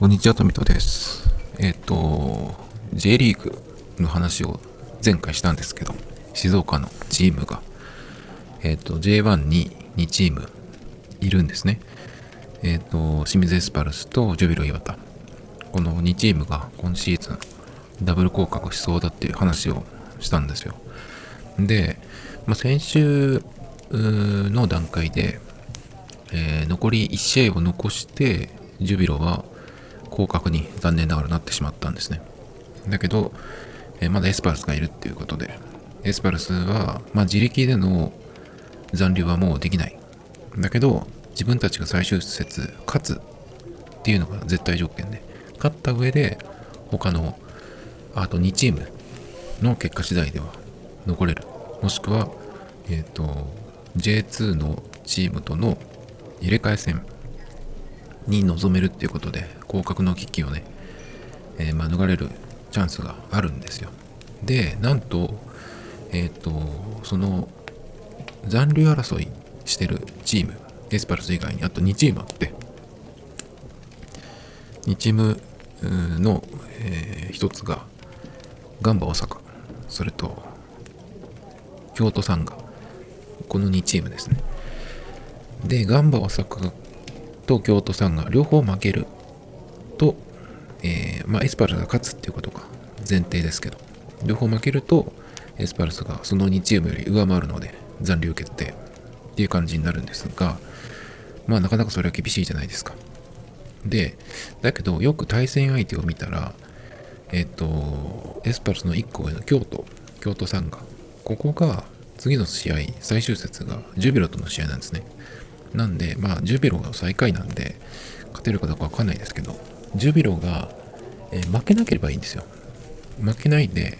こんにちは、富戸です。えっ、と、J リーグの話を前回したんですけど、静岡のチームが、えっ、と、J1 に2チームいるんですね。えっ、と、清水エスパルスとジュビロ磐田。この2チームが今シーズンダブル降格しそうだっていう話をしたんですよ。で、まあ、先週の段階で、え残り1試合を残して、ジュビロは降格に残念ながらなってしまったんですね。だけど、えーまだエスパルスがいるっていうことで、エスパルスは、まあ、自力での残留はもうできない。だけど、自分たちが最終節勝つっていうのが絶対条件で、勝った上で、他のあと2チームの結果次第では残れる。もしくは、えっ、と、J2 のチームとの入れ替え戦に臨めるっていうことで、降格の危機をね、えーまあ、逃れるチャンスがあるんですよ。で、なんと、えっ、と、その残留争いしてるチーム、エスパルス以外にあと2チームあって、2チームの、え1つがガンバ大阪、それと京都サンガ、この2チームですね。で、ガンバ大阪と京都サンガ、両方負ける。と、えーまあ、エスパルスが勝つっていうことが前提ですけど、両方負けると、エスパルスがその2チームより上回るので、残留決定。っていう感じになるんですが、まあ、なかなかそれは厳しいじゃないですか。で、だけど、よく対戦相手を見たら、えっ、と、エスパルスの1個上の京都、京都サンガ、ここが次の試合、最終節がジュビロとの試合なんですね。なんで、まあ、ジュビロが最下位なんで、勝てるかどうかわかんないですけど、ジュビロが、えー負けなければいいんですよ。負けないで、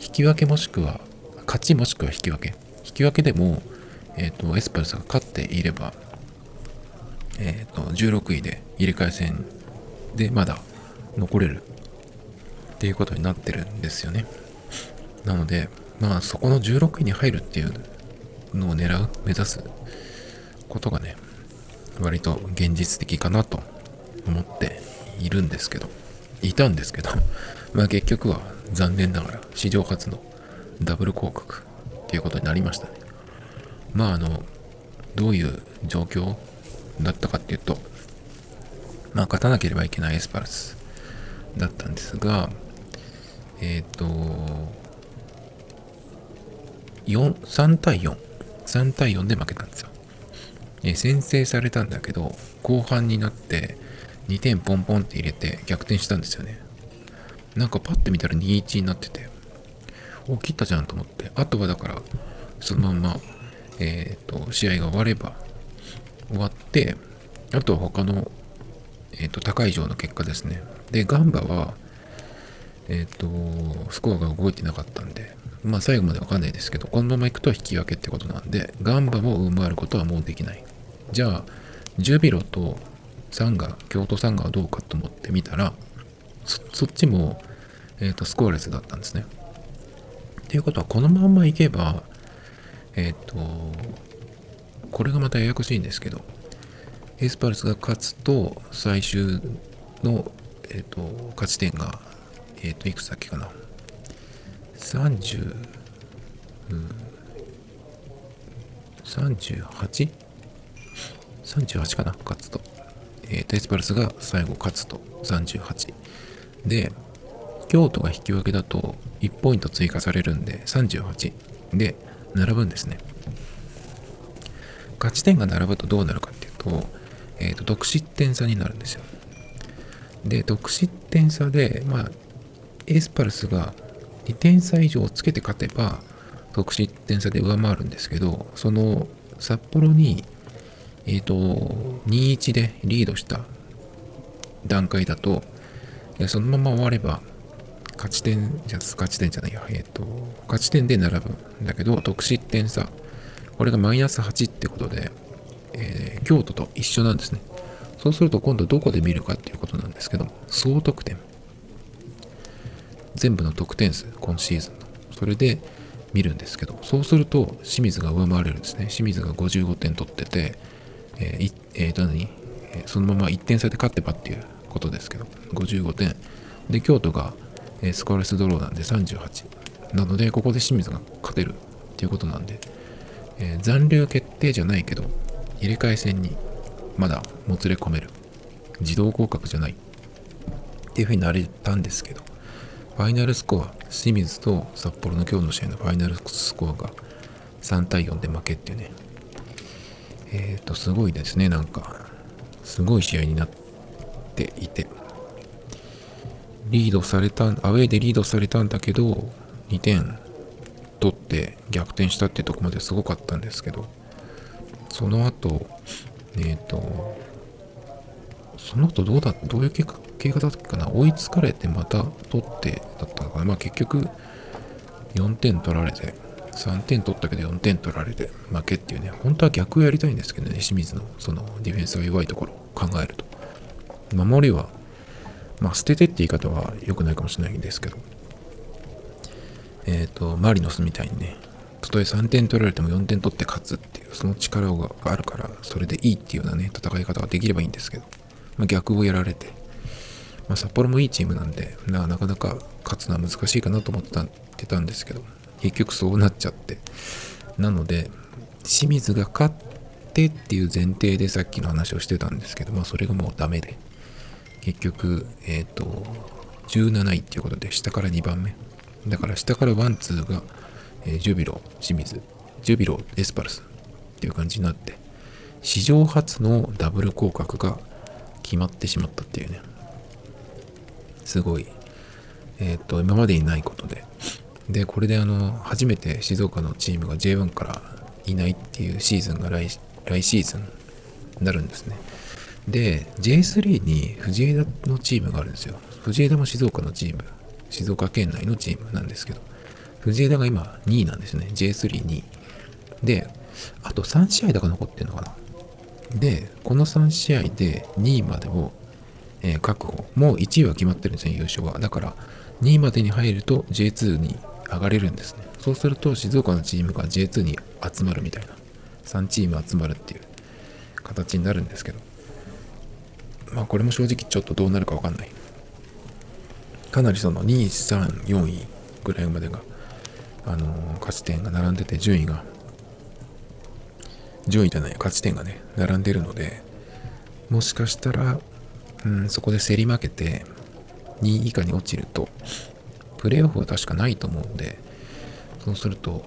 引き分けもしくは、勝ちもしくは引き分け。引き分けでも、えっ、と、エスパルスが勝っていれば、えっ、と、16位で入れ替え戦でまだ残れるっていうことになってるんですよね。なので、まあ、そこの16位に入るっていうのを狙う、目指す？ことがね、割と現実的かなと思っているんですけど、いたんですけど、まあ結局は残念ながら史上初のダブル降格っていうことになりましたね。まああの、どういう状況だったかっていうと、まあ勝たなければいけないエスパルスだったんですが、えっ、と、4、3対4。3対4で負けたんですよ。え先制されたんだけど、後半になって2点ポンポンって入れて逆転したんですよね。なんかパッて見たら2-1になってて、お、切ったじゃんと思って、あとはだから、そのまんま、えっ、と、試合が終われば、終わって、あとは他の、えっ、と、高い以上の結果ですね。で、ガンバは、えっ、と、スコアが動いてなかったんで、まあ最後までわかんないですけど、このまま行くと引き分けってことなんで、ガンバも上回ることはもうできない。じゃあ、ジュビロとサンガ、京都サンガはどうかと思ってみたら、そそっちも、えっ、と、スコアレスだったんですね。っていうことは、このまんまいけば、えっ、と、これがまたややこしいんですけど、エスパルスが勝つと、最終の、えっ、と、勝ち点が、えっ、と、いくつだっけかな。30、うん、38?38 38かな勝つと。えーと、エスパルスが最後勝つと38。で、京都が引き分けだと1ポイント追加されるんで38で並ぶんですね。勝ち点が並ぶとどうなるかっていうと、えーと、得失点差になるんですよ。で、得失点差で、まあ、エスパルスが2点差以上つけて勝てば、得失点差で上回るんですけど、その札幌に、えっ、と、2-1でリードした段階だと、そのまま終われば、勝ち点じゃ、勝ち点じゃないや、えっ、と、勝ち点で並ぶんだけど、得失点差、これがマイナス8ってことで、えー京都と一緒なんですね。そうすると今度どこで見るかっていうことなんですけど、総得点。全部の得点数、今シーズンの。それで見るんですけど、そうすると清水が上回れるんですね。清水が55点取ってて、えーいえーと何？そのまま1点差で勝ってばっていうことですけど、55点。で、京都が、スコアレスドローなんで38。なので、ここで清水が勝てるっていうことなんで、えー残留決定じゃないけど、入れ替え戦にまだもつれ込める。自動降格じゃない。っていう風になれたんですけど、ファイナルスコア、清水と札幌の今日の試合のファイナルスコアが3対4で負けっていうね、えっ、と、すごいですね、なんか、すごい試合になっていて、リードされた、アウェーでリードされたんだけど、2点取って逆転したってとこまですごかったんですけど、その後、えっ、と、その後どうだ、どういう結果経過だったかな？追いつかれてまた取ってだったのかな？まあ結局4点取られて、3点取ったけど4点取られて負けっていうね、本当は逆をやりたいんですけどね、清水のそのディフェンスが弱いところを考えると。守りは、まあ捨ててって言い方は良くないかもしれないんですけど、えっ、と、マリノスみたいにね、たとえ3点取られても4点取って勝つっていう、その力があるから、それでいいっていうようなね、戦い方ができればいいんですけど、まあ、逆をやられて、まあ、札幌もいいチームなんでな、なかなか勝つのは難しいかなと思ってたんですけど、結局そうなっちゃって。なので、清水が勝ってっていう前提でさっきの話をしてたんですけど、まあそれがもうダメで、結局、えっ、と、17位っていうことで、下から2番目。だから下からワン、ツーが、えージュビロ、清水、ジュビロ、エスパルスっていう感じになって、史上初のダブル降格が決まってしまったっていうね。すごい、えっ、と、今までにないことで。で、これであの、初めて静岡のチームが J1 からいないっていうシーズンが来来シーズンになるんですね。で、J3 に藤枝のチームがあるんですよ。藤枝も静岡のチーム、静岡県内のチームなんですけど、藤枝が今2位なんですね。J32 位。で、あと3試合だから残ってんのかな。で、この3試合で2位までを、えー確保。もう1位は決まってるんですね、優勝は。だから、2位までに入ると J2 に上がれるんですね。そうすると、静岡のチームが J2 に集まるみたいな。3チーム集まるっていう形になるんですけど。まあ、これも正直ちょっとどうなるかわかんない。かなりその2位、3、4位ぐらいまでが、あのー勝ち点が並んでて、順位が、順位じゃない、勝ち点がね、並んでるので、もしかしたら、うん、そこで競り負けて、2位以下に落ちると、プレーオフは確かないと思うんで、そうすると、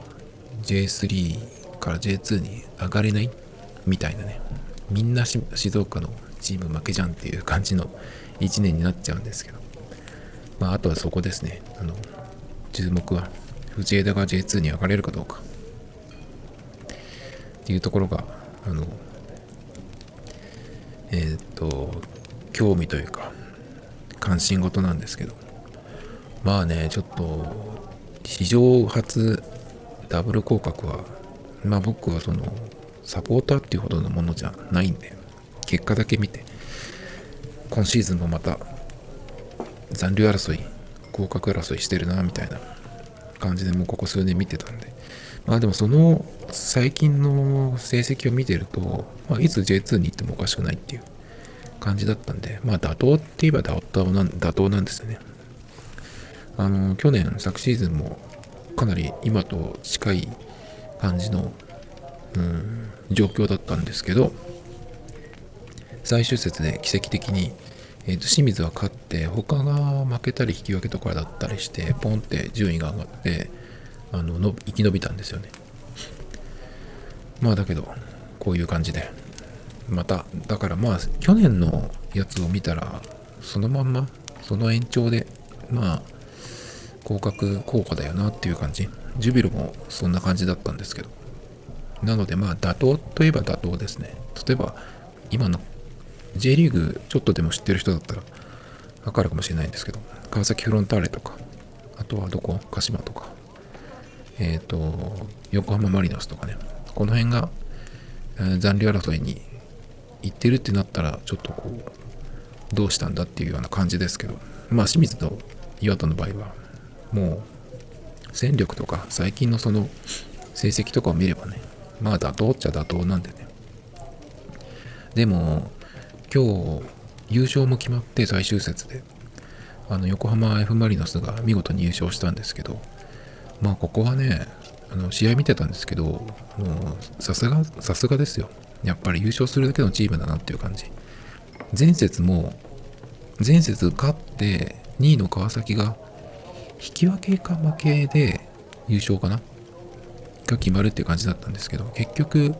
J3 から J2 に上がれないみたいなね、みんなし静岡のチーム負けじゃんっていう感じの1年になっちゃうんですけど、まあ、あとはそこですね、あの、注目は、藤枝が J2 に上がれるかどうか。っていうところが、あの、えーっと、興味というか、関心事なんですけど、まあね、ちょっと、史上初ダブル降格は、まあ僕はその、サポーターっていうほどのものじゃないんで、結果だけ見て、今シーズンもまた、残留争い、降格争いしてるな、みたいな感じでもうここ数年見てたんで、まあでもその最近の成績を見てると、まあ、いつ J2 に行ってもおかしくないっていう感じだったんで、まあ妥当って言えば妥当なん妥当なんですよね。あの、去年、昨シーズンもかなり今と近い感じの、うん、状況だったんですけど、最終節で奇跡的に、えーと清水は勝って他が負けたり引き分けとかだったりしてポンって順位が上がってあのの生き延びたんですよねまあだけどこういう感じでまただからまあ去年のやつを見たらそのまんまその延長でまあ降格効果だよなっていう感じ。ジュビロもそんな感じだったんですけど。なのでまあ妥当といえば妥当ですね。例えば今の J リーグちょっとでも知ってる人だったらわかるかもしれないんですけど川崎フロンターレとかあとはどこ？鹿島とか。えっ、と横浜マリノスとかね。この辺が、残留争いに行ってるってなったらちょっとこうどうしたんだっていうような感じですけどまあ清水と岩田の場合はもう戦力とか最近のその成績とかを見ればねまあ妥当っちゃ妥当なんでねでも今日優勝も決まって最終節で、あの横浜 F・ マリノスが見事に優勝したんですけど、まあここはね、あの試合見てたんですけど、もうさすが、さすがですよ。やっぱり優勝するだけのチームだなっていう感じ。前節も、前節勝って2位の川崎が引き分けか負けで優勝かな？が決まるっていう感じだったんですけど、結局、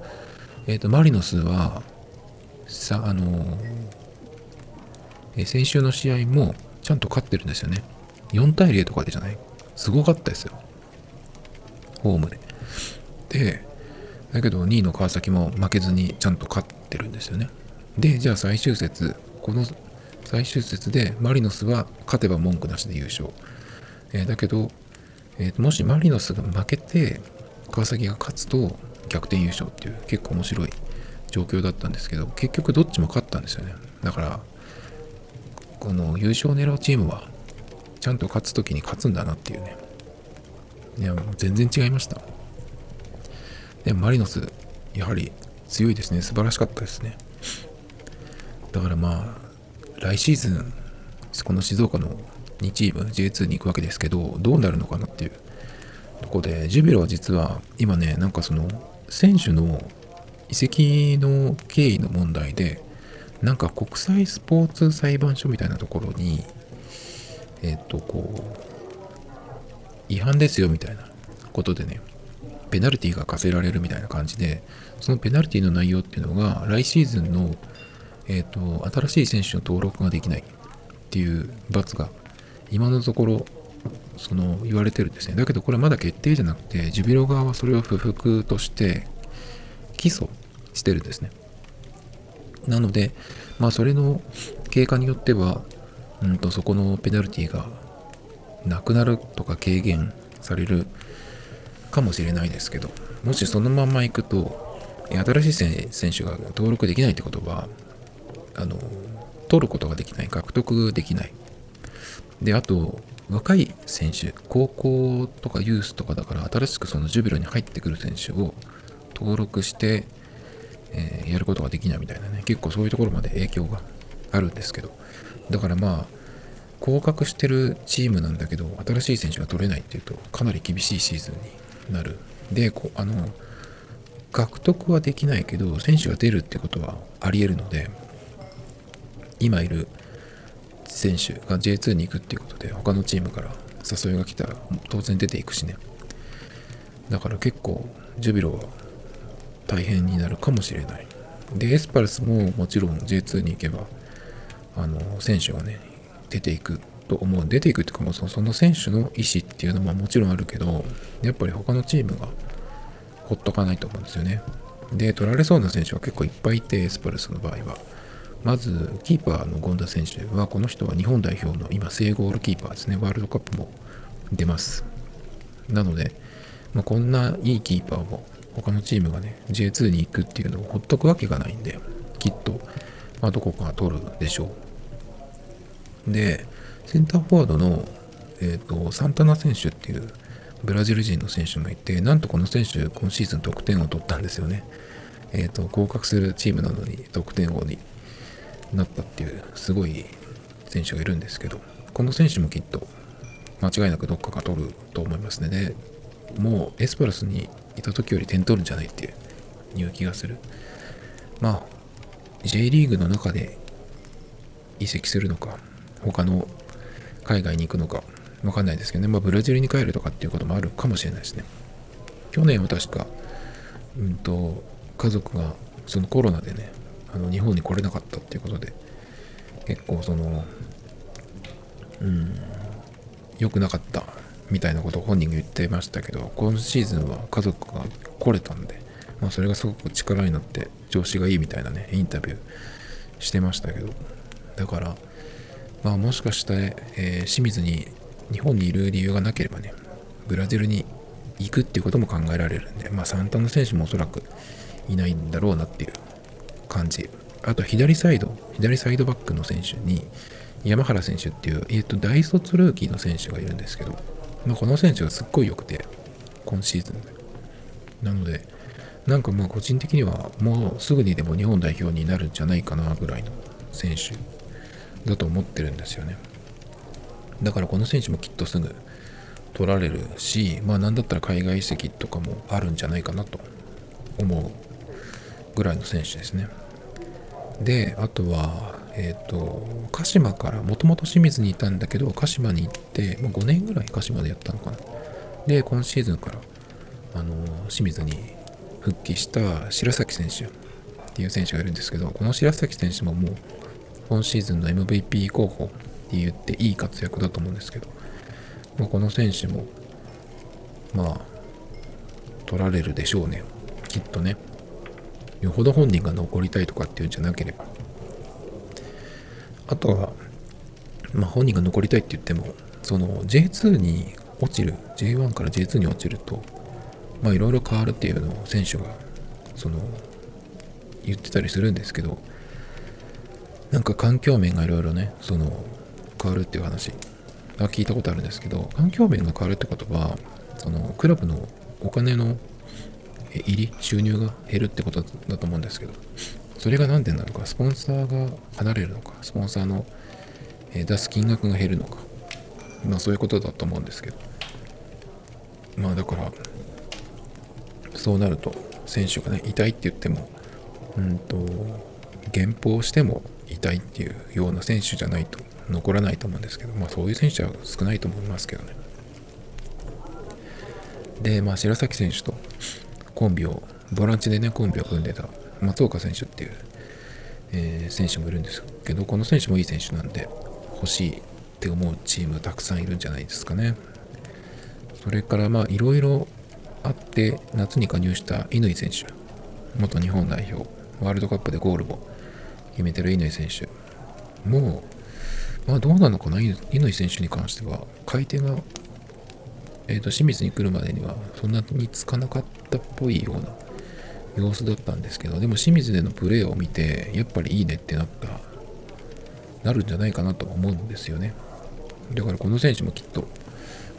えっ、ー、と、マリノスは、さ、あのえ、先週の試合もちゃんと勝ってるんですよね。4対0とかでじゃない？すごかったですよ。ホームで。で、だけど2位の川崎も負けずにちゃんと勝ってるんですよね。で、じゃあ最終節、この最終節でマリノスは勝てば文句なしで優勝。えー、だけど、えー、もしマリノスが負けて川崎が勝つと逆転優勝っていう結構面白い状況だったんですけど結局どっちも勝ったんですよねだからこの優勝を狙うチームはちゃんと勝つ時に勝つんだなっていうねいや全然違いましたでマリノスやはり強いですね。素晴らしかったですね。だからまあ来シーズンこの静岡の2チーム J2 に行くわけですけどどうなるのかなっていう。とこでジュビロは実は今ねなんかその選手の移籍の経緯の問題でなんか国際スポーツ裁判所みたいなところにえっ、とこう違反ですよみたいなことでねペナルティが課せられるみたいな感じでそのペナルティの内容っていうのが来シーズンのえっ、と新しい選手の登録ができないっていう罰が今のところその言われてるんですね。だけどこれまだ決定じゃなくてジュビロ側はそれを不服として起訴してるんですね。なのでまあそれの経過によってはうんとそこのペナルティがなくなるとか軽減されるかもしれないですけどもしそのままいくと新しい選手が登録できないってことはあの取ることができない獲得できない。で、あと、若い選手、高校とかユースとかだから、新しくそのジュビロに入ってくる選手を登録して、えー、やることができないみたいなね、結構そういうところまで影響があるんですけど、だからまあ、降格してるチームなんだけど、新しい選手が取れないっていうと、かなり厳しいシーズンになる。で、こあの、獲得はできないけど、選手が出るってことはあり得るので、今いる選手が J2 に行くっていうことで他のチームから誘いが来たら当然出ていくしね。だから結構ジュビロは大変になるかもしれない。でエスパルスももちろん J2 に行けばあの選手がね出ていく。と思う出ていくっていうかもうその選手の意思っていうのももちろんあるけどやっぱり他のチームがほっとかないと思うんですよねで取られそうな選手は結構いっぱいいてエスパルスの場合はまず、キーパーの権田選手は、この人は日本代表の今、正ゴールキーパーですね。ワールドカップも出ます。なので、まあ、こんないいキーパーを他のチームがね、J2 に行くっていうのをほっとくわけがないんで、きっと、まあ、どこかが取るでしょう。で、センターフォワードの、えーと、サンタナ選手っていうブラジル人の選手がいて、なんとこの選手、今シーズン得点を取ったんですよね。えっ、ー、と、合格するチームなのに得点王になったっていうすごい選手がいるんですけどこの選手もきっと間違いなくどっかが取ると思いますねでもうエスパルスにいた時より点取るんじゃないっていう気がするまあ J リーグの中で移籍するのか他の海外に行くのかわかんないですけどね、まあ、ブラジルに帰るとかっていうこともあるかもしれないですね。去年は確かうんと家族がそのコロナでねあの日本に来れなかったっていうことで結構そのうん良くなかったみたいなことを本人が言ってましたけど今シーズンは家族が来れたんで、まあ、それがすごく力になって調子がいいみたいなねインタビューしてましたけどだからまあもしかして、えー、清水に日本にいる理由がなければねブラジルに行くっていうことも考えられるんでまあサンタナ選手もおそらくいないんだろうなっていう感じ。あと左サイド、左サイドバックの選手に山原選手っていう、えっ、ー、と、大卒ルーキーの選手がいるんですけど、まあ、この選手がすっごい良くて、今シーズン。なので、なんかまあ個人的にはもうすぐにでも日本代表になるんじゃないかなぐらいの選手だと思ってるんですよね。だからこの選手もきっとすぐ取られるしまあ何だったら海外移籍とかもあるんじゃないかなと思うぐらいの選手ですね。であとはえっ、ー、と鹿島からもともと清水にいたんだけど鹿島に行って、まあ、5年ぐらい鹿島でやったのかな。で今シーズンからあの清水に復帰した白崎選手っていう選手がいるんですけどこの白崎選手ももう今シーズンの MVP 候補って言っていい活躍だと思うんですけど、まあ、この選手もまあ取られるでしょうね。きっとね。よほど本人が残りたいとかっていうんじゃなければ。あとはまあ本人が残りたいって言ってもその J2 に落ちる J1 から J2 に落ちるとまあいろいろ変わるっていうのを選手がその言ってたりするんですけどなんか環境面がいろいろねその変わるっていう話は聞いたことあるんですけど環境面が変わるってことはそのクラブのお金の入り収入が減るってことだと思うんですけどそれが何でなのかスポンサーが離れるのかスポンサーの出す金額が減るのかまあそういうことだと思うんですけど。まあだからそうなると選手がね痛いって言ってもうんと減俸しても痛いっていうような選手じゃないと残らないと思うんですけど、まあそういう選手は少ないと思いますけどね。で、まあ白崎選手とコンビを、ボランチでね、コンビを組んでた松岡選手っていう、えー、選手もいるんですけど、この選手もいい選手なんで、欲しいって思うチームたくさんいるんじゃないですかね。それからまあいろいろあって夏に加入した乾選手元日本代表ワールドカップでゴールも決めてる乾選手。もうまあどうなのかな？乾選手に関しては。回転が、えーと、清水に来るまでにはそんなにつかなかったっぽいような様子だったんですけどでも清水でのプレーを見てやっぱりいいねってなったなるんじゃないかなと思うんですよね。だからこの選手もきっと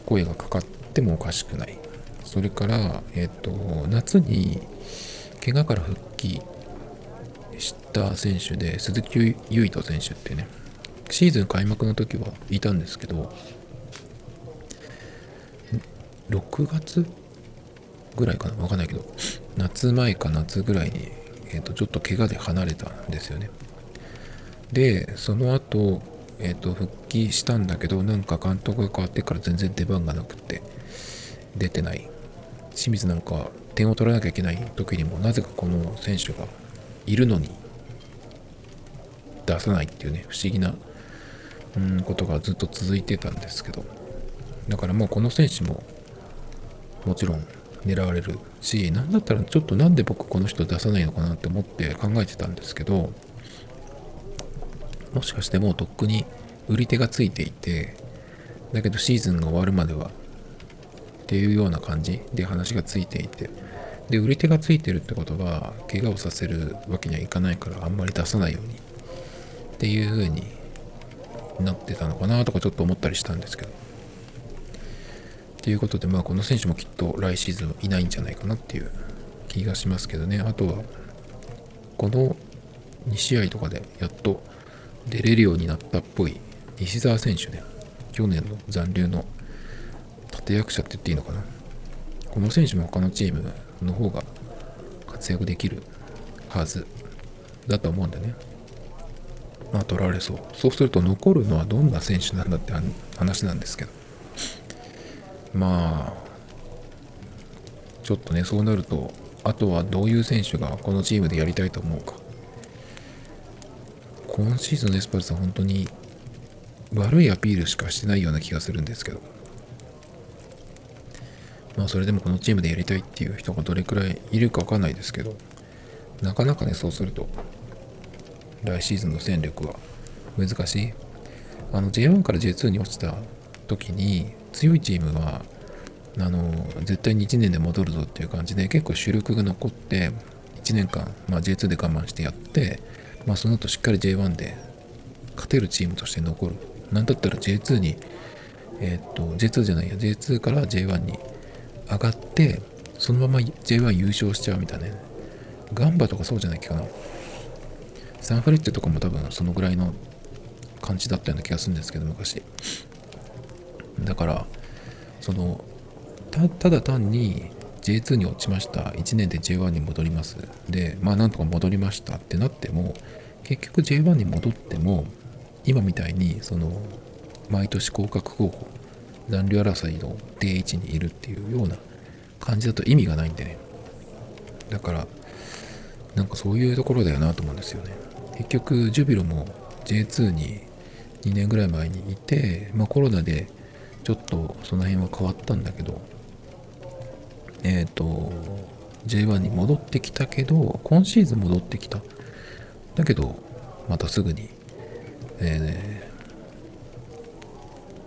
声がかかってもおかしくない。それから、えっ、ー、と夏に怪我から復帰した選手で鈴木唯人選手ってねシーズン開幕の時はいたんですけど6月ぐらいかなわかんないけど夏前か夏ぐらいに、えー、とちょっと怪我で離れたんですよね。でその後、えー、と復帰したんだけどなんか監督が変わってから全然出番がなくて出てない。清水なんか点を取らなきゃいけない時にもなぜかこの選手がいるのに出さないっていうね不思議なうんことがずっと続いてたんですけど。だからもうこの選手ももちろん狙われるし何だったらちょっとなんで僕この人出さないのかなって思って考えてたんですけどもしかしてもうとっくに売り手がついていてだけどシーズンが終わるまではっていうような感じで話がついていてで売り手がついてるってことは怪我をさせるわけにはいかないからあんまり出さないようにっていう風になってたのかなとかちょっと思ったりしたんですけど。ということでまあこの選手もきっと来シーズンいないんじゃないかなっていう気がしますけどね。あとはこの2試合とかでやっと出れるようになったっぽい西澤選手ね。去年の残留の立役者って言っていいのかな。この選手も他のチームの方が活躍できるはずだと思うんでね。まあ取られそう。そうすると残るのはどんな選手なんだって話なんですけど。まあちょっとねそうなるとあとはどういう選手がこのチームでやりたいと思うか。今シーズンのエスパルスは本当に悪いアピールしかしてないような気がするんですけど。まあそれでもこのチームでやりたいっていう人がどれくらいいるかわかんないですけど、なかなかね、そうすると、来シーズンの戦力は難しい。あの J1 から J2 に落ちた時に強いチームはあの絶対に1年で戻るぞっていう感じで結構主力が残って1年間、まあ、J2 で我慢してやって、まあ、その後しっかり J1 で勝てるチームとして残るなんだったら J2 にえっ、と J2 じゃないや J2 から J1 に上がってそのまま J1 優勝しちゃうみたいなね。ガンバとかそうじゃないかな。サンフレッチェとかも多分そのぐらいの感じだったような気がするんですけど昔。だからそのただ単に J2 に落ちました。1年で J1 に戻ります。でまあなんとか戻りましたってなっても結局 J1 に戻っても今みたいにその毎年降格候補残留争いの定位置にいるっていうような感じだと意味がないんでね。だからなんかそういうところだよなと思うんですよね。結局ジュビロも J2 に2年ぐらい前にいて、まあ、コロナでちょっとその辺は変わったんだけどえっ、ー、と J1 に戻ってきたけど今シーズン戻ってきた。だけどまたすぐに、えー、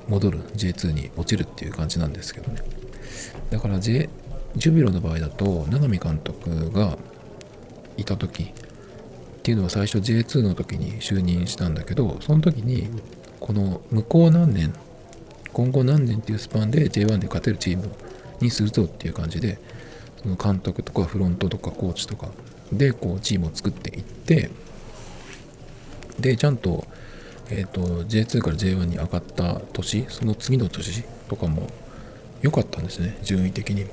戻る J2 に落ちるっていう感じなんですけどね。だから、J、ジュビロの場合だと永見監督がいた時っていうのは最初 J2 の時に就任したんだけどその時にこの向こう何年今後何年っていうスパンで J1 で勝てるチームにするぞっていう感じでその監督とかフロントとかコーチとかでこうチームを作っていってでちゃんと,、えーと、J2 から J1 に上がった年その次の年とかも良かったんですね順位的にも。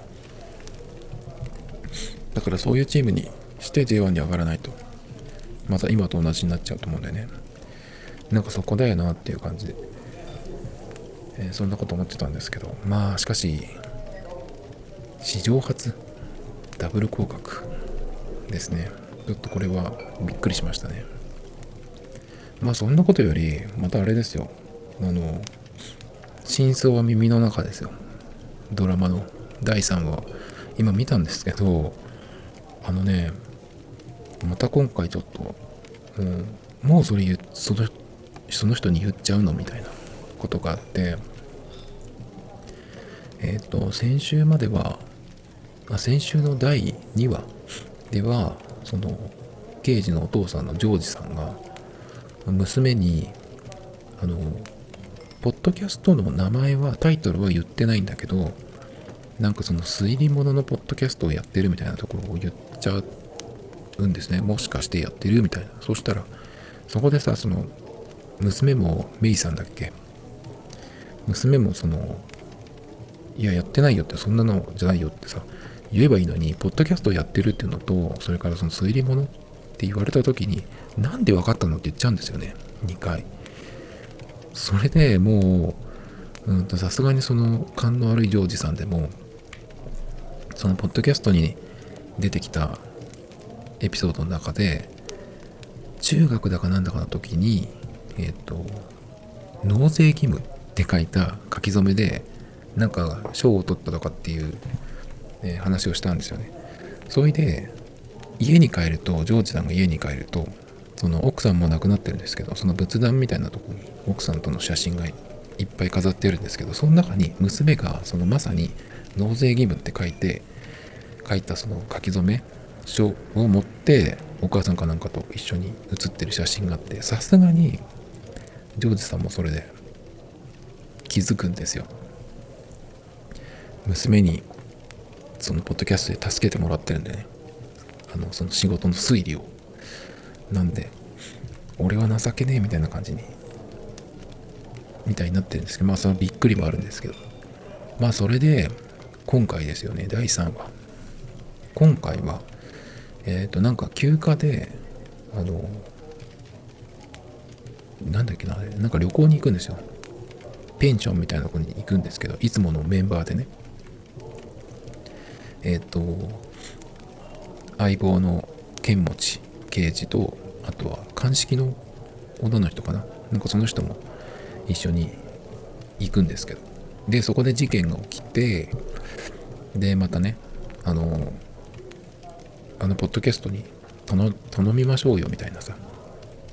だからそういうチームにして J1 に上がらないとまた今と同じになっちゃうと思うんだよね。なんかそこだよなっていう感じでえー、そんなこと思ってたんですけどまあしかし史上初ダブル降格ですね。ちょっとこれはびっくりしましたね。まあそんなことよりまたあれですよ。あの真相は耳の中ですよ。ドラマの第3話。今見たんですけどあのねまた今回ちょっと、うん、もうそれそのその人に言っちゃうの？みたいなことがあってえっ、ー、と先週まではあ先週の第2話ではその刑事のお父さんのジョージさんが娘にあのポッドキャストの名前はタイトルは言ってないんだけどなんかその推理物のポッドキャストをやってるみたいなところを言っちゃうんですね。もしかしてやってるみたいな。そしたらそこでさその娘もメイさんだっけ？娘もそのいややってないよってそんなのじゃないよってさ言えばいいのにポッドキャストをやってるっていうのとそれからその推理物って言われた時になんで分かったのって言っちゃうんですよね。2回。それでもうんとさすがにその勘の悪いジョージさんでもそのポッドキャストに出てきたエピソードの中で中学だかなんだかの時にえっ、ー、と納税義務って書いた書き初めでなんか賞を取ったとかっていう、え話をしたんですよね。それで家に帰るとジョージさんが家に帰るとその奥さんも亡くなってるんですけどその仏壇みたいなとこに奥さんとの写真がいっぱい飾ってるんですけどその中に娘がそのまさに納税義務って書いて書いたその書き初め書を持ってお母さんかなんかと一緒に写ってる写真があってさすがにジョージさんもそれで気づくんですよ。娘にそのポッドキャストで助けてもらってるんでね。あのその仕事の推理を。なんで俺は情けねえみたいな感じにみたいになってるんですけどまあそのびっくりもあるんですけど。まあそれで今回ですよね第3話。今回はえっ、ー、となんか休暇であのなんだっけななんか旅行に行くんですよ。ペンションみたいなとこに行くんですけどいつものメンバーでね。えっ、ー、と相棒の剣持刑事とあとは鑑識の女の人かな。なんかその人も一緒に行くんですけど。でそこで事件が起きてでまたねあのあのポッドキャストに頼みましょうよみたいなさ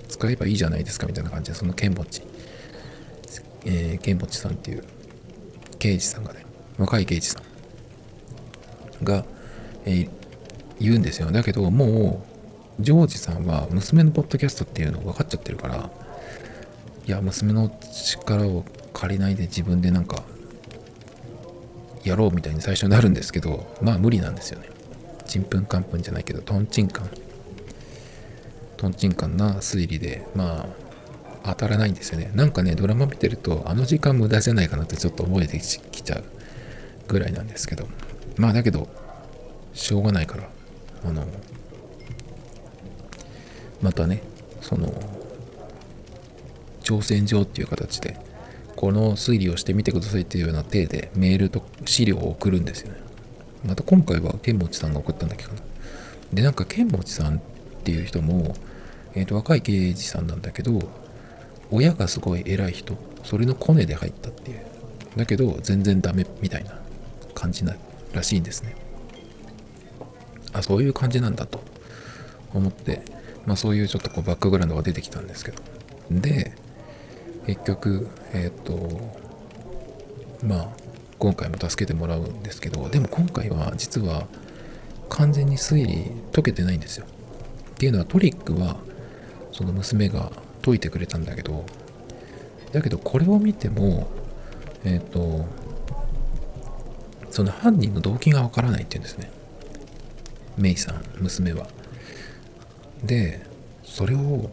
使えばいいじゃないですかみたいな感じでその剣持えー、剣持さんっていう刑事さんがね若い刑事さんが、えー、言うんですよ。だけどもうジョージさんは娘のポッドキャストっていうの分かっちゃってるからいや娘の力を借りないで自分でなんかやろうみたいに最初になるんですけどまあ無理なんですよね。ちんぷんかんぷんじゃないけどトンチンカントンチンカンな推理でまあ当たらないんですよね。なんかねドラマ見てるとあの時間無駄じゃないかなってちょっと覚えてきちゃうぐらいなんですけど。まあだけどしょうがないから。あのまたねその挑戦状っていう形でこの推理をしてみてくださいっていうような体でメールと資料を送るんですよね。また今回は剣持さんが送ったんだっけどでなんか剣持さんっていう人も、えー、と若い刑事さんなんだけど親がすごい偉い人それのコネで入ったっていう。だけど全然ダメみたいな感じならしいんですね。あそういう感じなんだと。思ってまあそういうちょっとこうバックグラウンドが出てきたんですけど。で結局えっ、ー、とまあ今回も助けてもらうんですけどでも今回は実は完全に推理解けてないんですよ。っていうのはトリックはその娘が解いてくれたんだけどだけどこれを見てもえっ、ー、とその犯人の動機がわからないっていうんですね。メイさん娘は。でそれを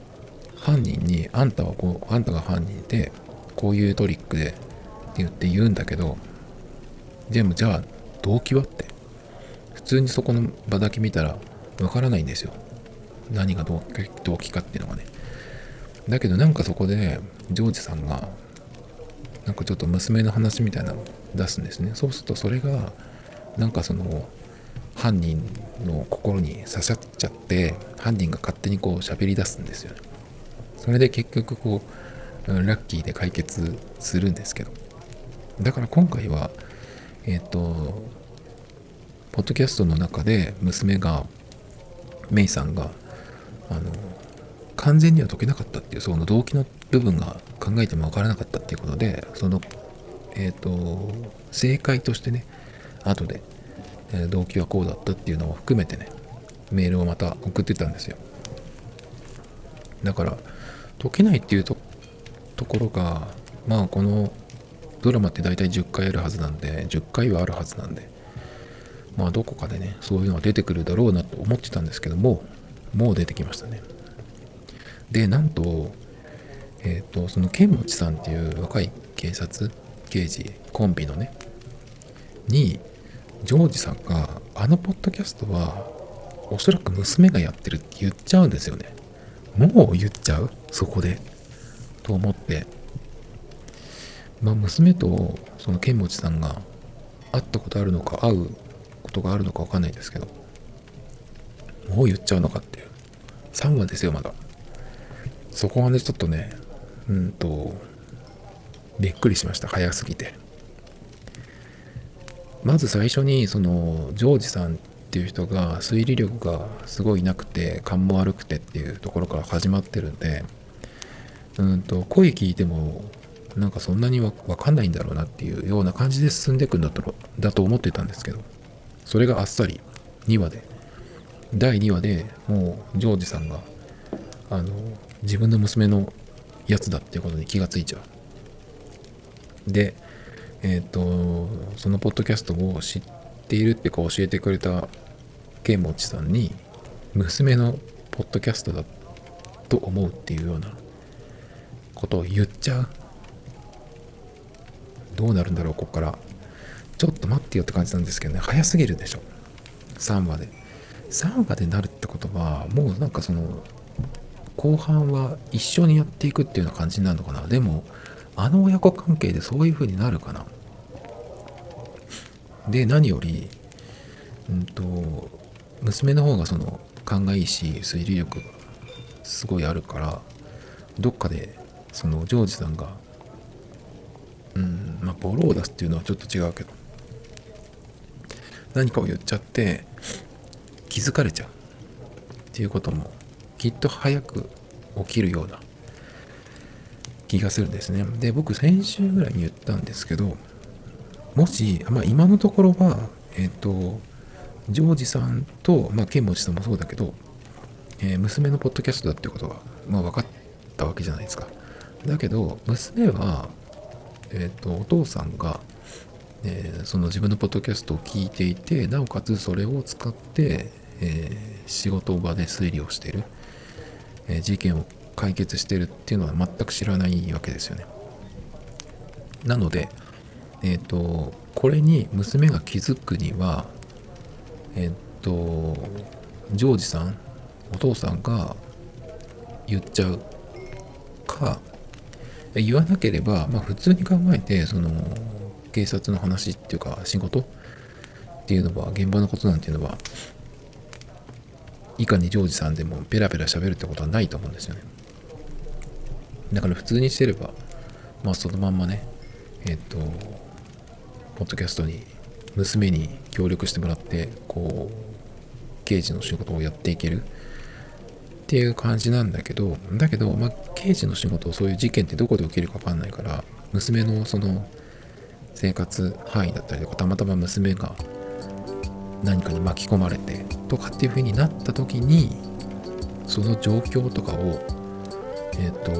犯人にあんたはこうあんたが犯人でこういうトリックでって言って言うんだけどでもじゃあ動機はって普通にそこの場だけ見たらわからないんですよ。何が動機かっていうのがね。だけどなんかそこでジョージさんがなんかちょっと娘の話みたいなのを出すんですね。そうするとそれがなんかその犯人の心に刺さっちゃって犯人が勝手にこう喋り出すんですよ。ねそれで結局こうラッキーで解決するんですけど。だから今回はえっ、ー、とポッドキャストの中で娘がメイさんがあの完全には解けなかったっていうその動機の部分が考えても分からなかったっていうことでそのえっ、ー、と正解としてね後で、え、動機はこうだったっていうのを含めてねメールをまた送ってたんですよ。だから解けないっていうところがまあこのドラマって大体10回あるはずなんで10回はあるはずなんでまあどこかでねそういうのが出てくるだろうなと思ってたんですけどももう出てきましたね。でなんとえっ、ー、とその剣持さんっていう若い警察刑事コンビのねにジョージさんがあのポッドキャストはおそらく娘がやってるって言っちゃうんですよね。もう言っちゃう？そこで。と思って。まあ娘とその剣持さんが会ったことあるのか会うことがあるのか分かんないですけど。もう言っちゃうのかっていう。3話ですよまだ。そこはねちょっとねうんとびっくりしました。早すぎて。まず最初にそのジョージさんっていう人が推理力がすごいなくて勘も悪くてっていうところから始まってるんでうんと声聞いてもなんかそんなにわかんないんだろうなっていうような感じで進んでいくんだとだと思ってたんですけどそれがあっさり2話で第2話でもうジョージさんがあの自分の娘のやつだっていうことに気がついちゃう。でえっ、ー、とそのポッドキャストを知っているっていうか教えてくれた剣持さんに娘のポッドキャストだと思うっていうようなことを言っちゃう。どうなるんだろうここから。ちょっと待ってよって感じなんですけどね。早すぎるでしょ。3話で。3話でなるってことはもうなんかその後半は一緒にやっていくっていうような感じになるのかな。でもあの親子関係でそういう風になるかな。で何よりうんと娘の方がその勘がいいし推理力がすごいあるからどっかでそのジョージさんがうんまあボロを出すっていうのはちょっと違うけど何かを言っちゃって気づかれちゃうっていうこともきっと早く起きるような気がするんですね。で僕先週ぐらいに言ったんですけどもし、まあ、今のところはえっ、ー、とジョージさんと、まあ、ケンモチさんもそうだけど、えー、娘のポッドキャストだってことは、まあ、分かったわけじゃないですか。だけど、娘は、えっ、ー、と、お父さんが、えー、その自分のポッドキャストを聞いていて、なおかつそれを使って、えー、仕事場で推理をしている、え事件を解決してるっていうのは全く知らないわけですよね。なのでえっ、とこれに娘が気づくにはえっ、とジョージさんお父さんが言っちゃうか言わなければ、まあ、普通に考えてその警察の話っていうか仕事っていうのは現場のことなんていうのはいかにジョージさんでもペラペラ喋るってことはないと思うんですよね。だから普通にしてればまあそのまんまねえっ、とポッドキャストに娘に協力してもらってこう刑事の仕事をやっていける。っていう感じなんだけどだけど、まあ、刑事の仕事そういう事件ってどこで起きるか分かんないから娘のその生活範囲だったりとかたまたま娘が何かに巻き込まれてとかっていう風になった時にその状況とかをえっ、ー、と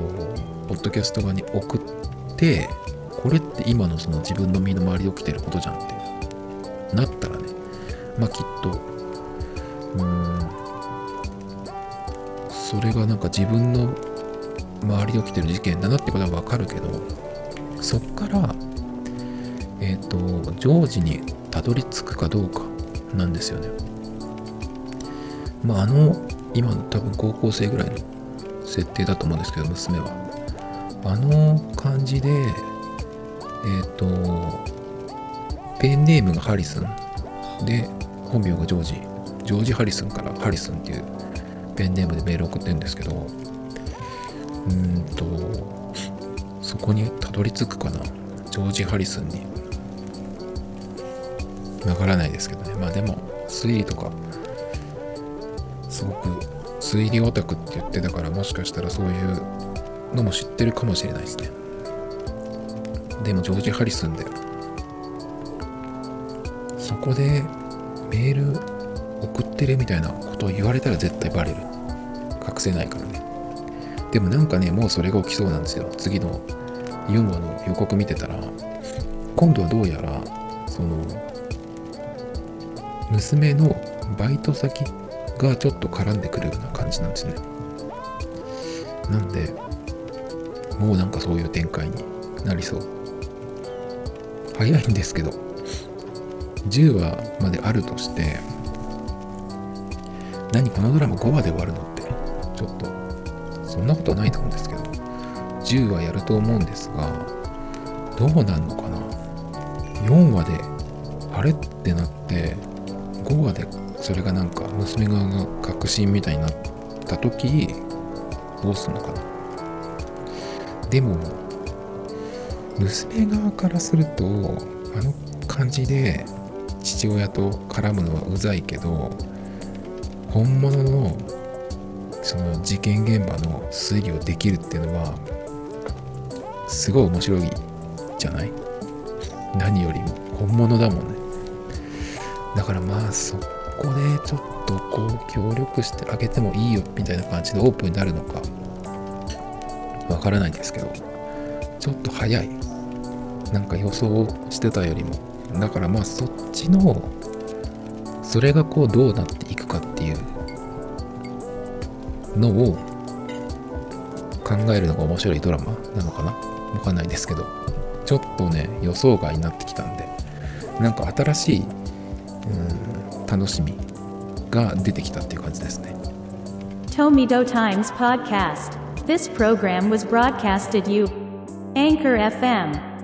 ポッドキャスト側に送ってこれって今のその自分の身の回りで起きてることじゃんってなったらねまあきっとうーんそれがなんか自分の周りで起きてる事件だなってことはわかるけどそっからえっ、ー、とジョージにたどり着くかどうかなんですよね。まああの今の多分高校生ぐらいの設定だと思うんですけど娘は。あの感じでえっ、ー、とペンネームがハリスン。で本名がジョージ。ジョージ・ハリスンからハリスンっていうペンネームでメール送ってるんですけどうんとそこにたどり着くかな。ジョージ・ハリスンに。わからないですけどね。まあでも推理とかすごく推理オタクって言ってたからもしかしたらそういうのも知ってるかもしれないですね。でもジョージ・ハリスンで。そこでメール送ってるみたいなことを言われたら絶対バレる。隠せないからね。でもなんかねもうそれが起きそうなんですよ。次の4話の予告見てたら今度はどうやらその娘のバイト先がちょっと絡んでくるような感じなんですね。なんでもうなんかそういう展開になりそう。早いんですけど10話まであるとして何このドラマ5話で終わるのってちょっとそんなことはないと思うんですけど10話やると思うんですがどうなんのかな。4話であれってなって5話でそれがなんか娘側が確信みたいになった時どうすんのかな。でも娘側からするとあの感じで父親と絡むのはうざいけど本物のその事件現場の推理をできるっていうのはすごい面白いじゃない？何よりも本物だもんね。だからまあそこでちょっとこう協力してあげてもいいよみたいな感じでオープンになるのかわからないんですけどちょっと早い。なんか予想してたよりも。だからまあそっちのそれがこうどうなっていくかっていうのを考えるのが面白いドラマなのかな？わかんないですけど。ちょっとね予想外になってきたんで。なんか新しいうん楽しみが出てきたっていう感じですね Tomido Times Podcast This program was broadcasted you Anchor FM